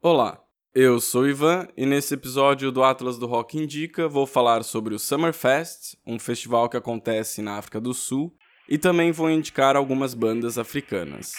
Olá, eu sou Ivan e nesse episódio do Atlas do Rock Indica vou falar sobre o Summerfest, um festival que acontece na África do Sul, e também vou indicar algumas bandas africanas.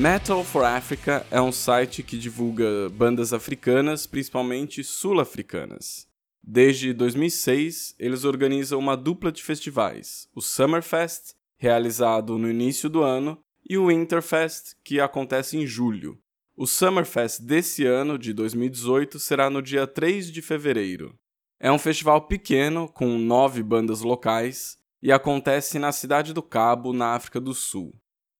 Metal for Africa é um site que divulga bandas africanas, principalmente sul-africanas. Desde 2006, eles organizam uma dupla de festivais: o Summerfest, realizado no início do ano, e o Winterfest, que acontece em julho. O Summerfest desse ano, de 2018, será no dia 3 de fevereiro. É um festival pequeno, com nove bandas locais, e acontece na Cidade do Cabo, na África do Sul.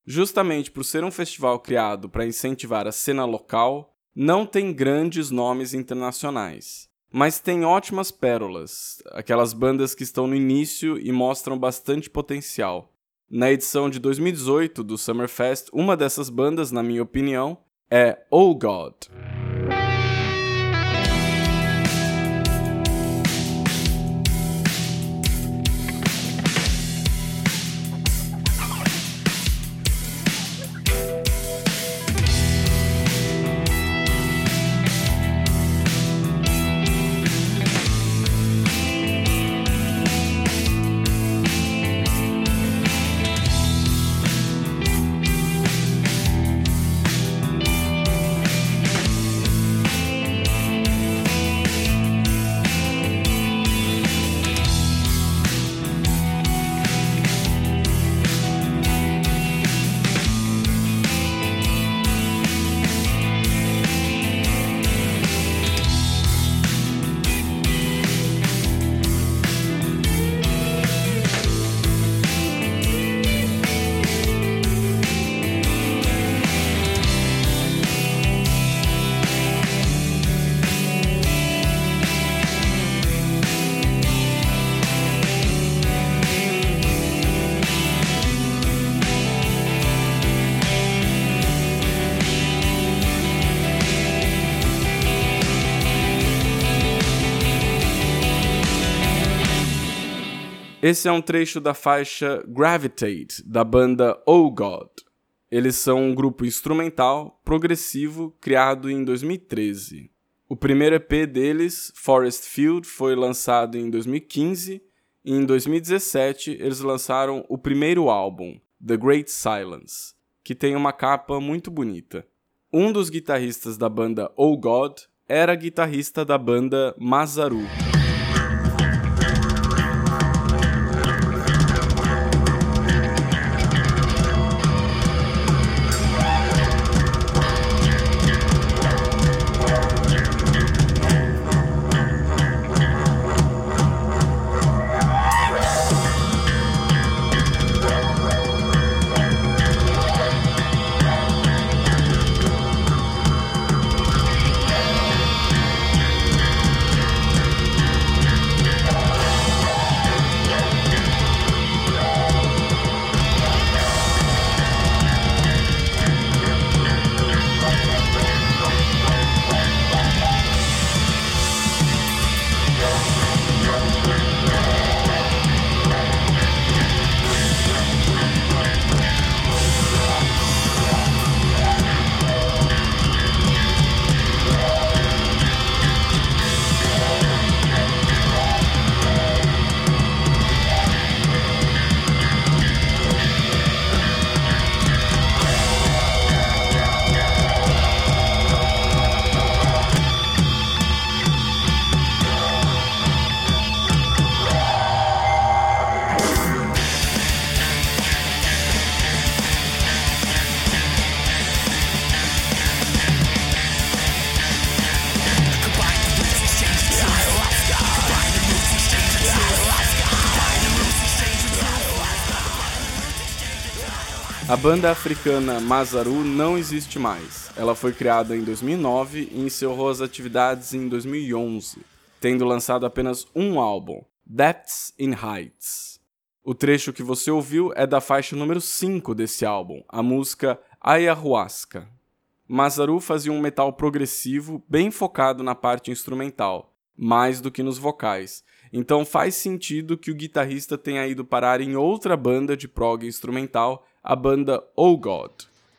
Justamente por ser um festival criado para incentivar a cena local, não tem grandes nomes internacionais. Mas tem ótimas pérolas, aquelas bandas que estão no início e mostram bastante potencial. Na edição de 2018 do Summerfest, uma dessas bandas, na minha opinião, é Oh God. Esse é um trecho da faixa Gravitate, da banda Oh God. Eles são um grupo instrumental progressivo criado em 2013. O primeiro EP deles, Forest Field, foi lançado em 2015 e em 2017 eles lançaram o primeiro álbum, The Great Silence, que tem uma capa muito bonita. Um dos guitarristas da banda Oh God era guitarrista da banda Mazaru. A banda africana Mazaru não existe mais. Ela foi criada em 2009 e encerrou as atividades em 2011, tendo lançado apenas um álbum, Depths in Heights. O trecho que você ouviu é da faixa número 5 desse álbum, a música Ayahuasca. Mazaru fazia um metal progressivo bem focado na parte instrumental, mais do que nos vocais. Então faz sentido que o guitarrista tenha ido parar em outra banda de prog instrumental, a banda Oh God.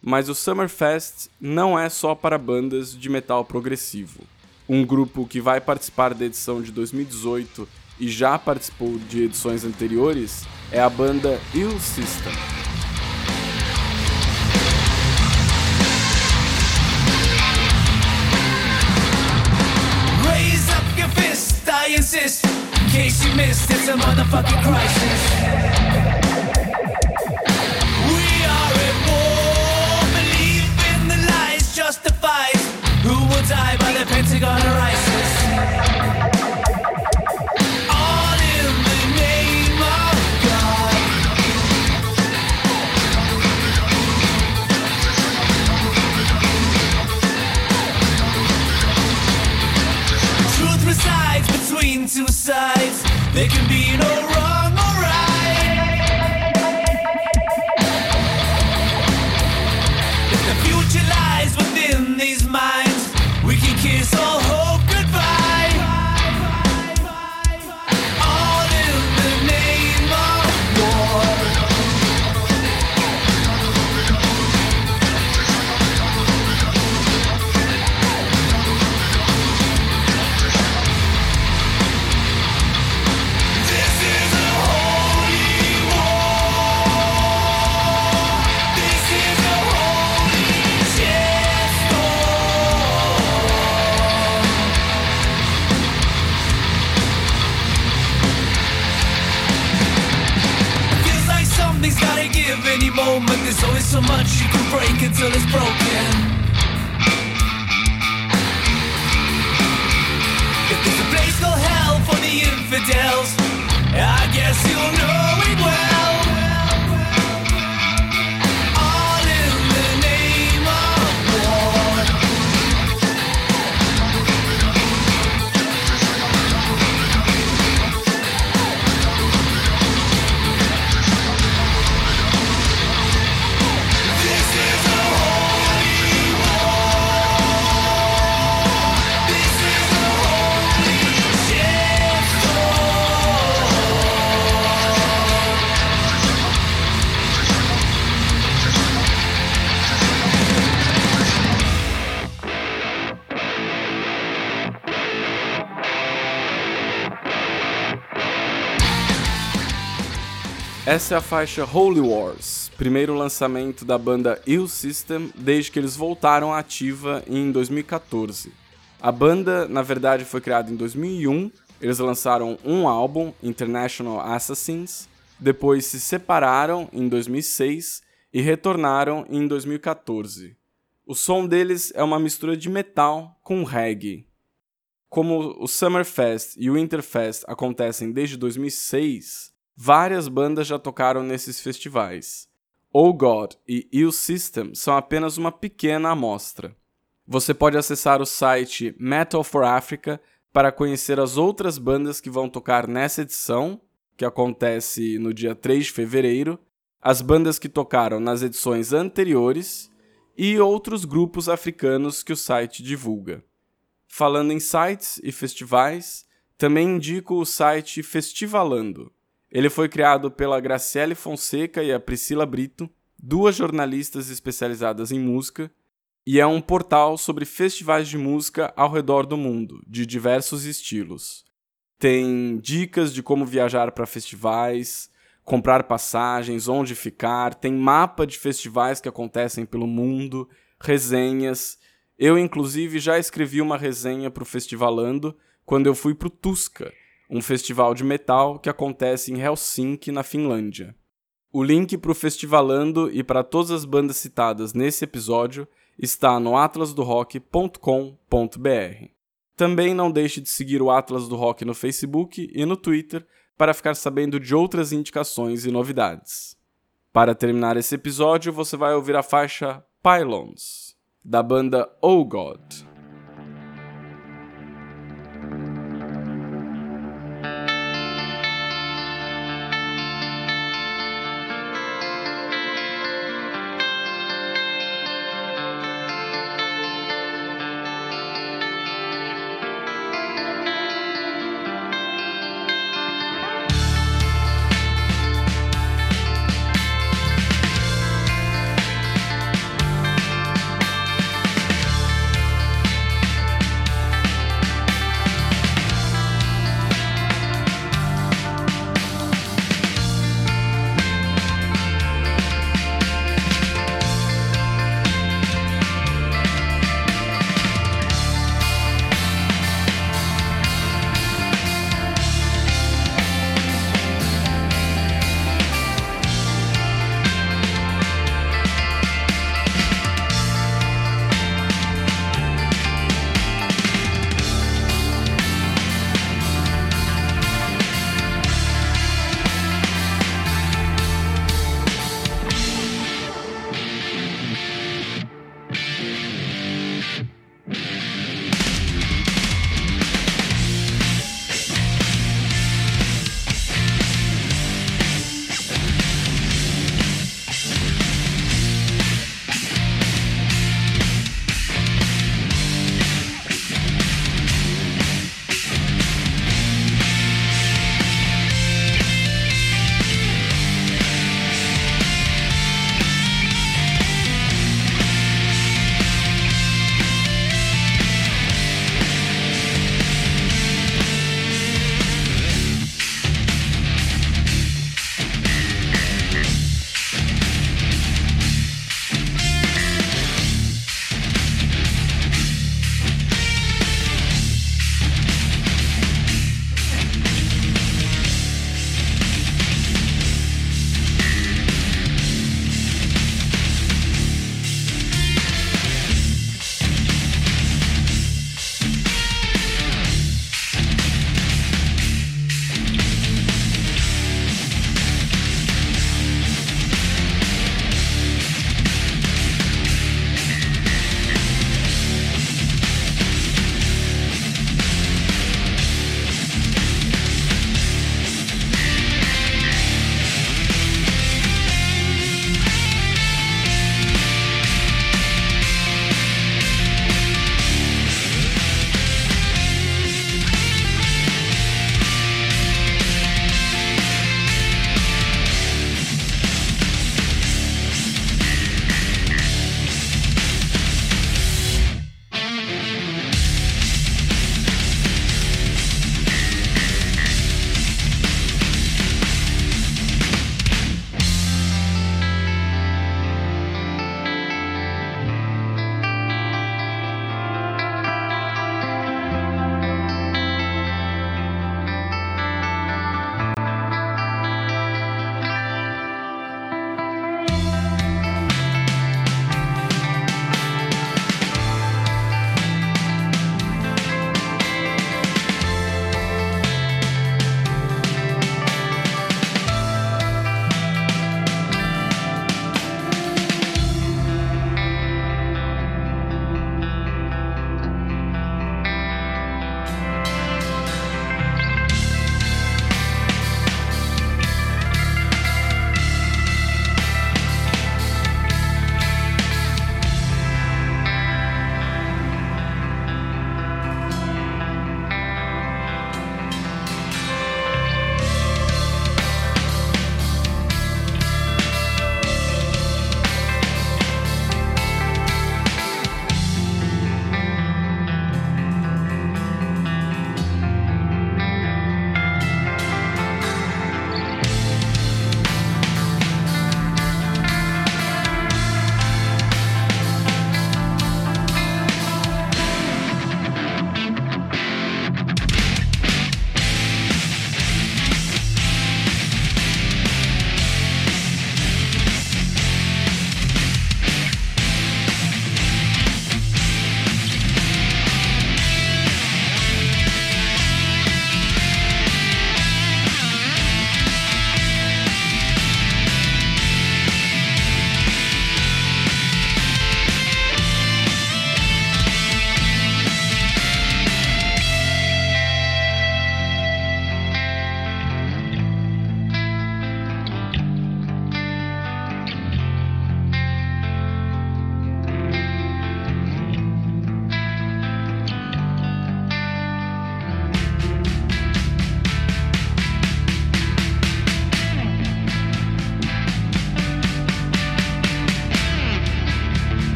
Mas o Summerfest não é só para bandas de metal progressivo. Um grupo que vai participar da edição de 2018 e já participou de edições anteriores é a banda Ill System. Case you missed, it's a motherfucking crisis. Die moment. There's only so much you can break until it's broken. If there's a place called hell for the infidels, I guess you'll know it well. Essa é a faixa Holy Wars, primeiro lançamento da banda Ill System desde que eles voltaram à ativa em 2014. A banda, na verdade, foi criada em 2001, eles lançaram um álbum, International Assassins, depois se separaram em 2006 e retornaram em 2014. O som deles é uma mistura de metal com reggae. Como o Summerfest e o Winterfest acontecem desde 2006, várias bandas já tocaram nesses festivais. Oh God e Ill System são apenas uma pequena amostra. Você pode acessar o site Metal for Africa para conhecer as outras bandas que vão tocar nessa edição, que acontece no dia 3 de fevereiro, as bandas que tocaram nas edições anteriores e outros grupos africanos que o site divulga. Falando em sites e festivais, também indico o site Festivalando. Ele foi criado pela Graciele Fonseca e a Priscila Brito, duas jornalistas especializadas em música, e é um portal sobre festivais de música ao redor do mundo, de diversos estilos. Tem dicas de como viajar para festivais, comprar passagens, onde ficar, tem mapa de festivais que acontecem pelo mundo, resenhas. Eu, inclusive, já escrevi uma resenha para o Festivalando quando eu fui para o Tuska, um festival de metal que acontece em Helsinki, na Finlândia. O link para o Festivalando e para todas as bandas citadas nesse episódio está no atlasdorock.com.br. Também não deixe de seguir o Atlas do Rock no Facebook e no Twitter para ficar sabendo de outras indicações e novidades. Para terminar esse episódio, você vai ouvir a faixa Pylons, da banda Oh God.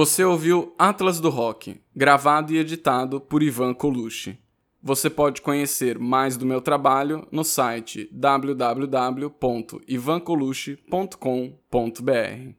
Você ouviu Atlas do Rock, gravado e editado por Ivan Colucci. Você pode conhecer mais do meu trabalho no site www.ivancolucci.com.br.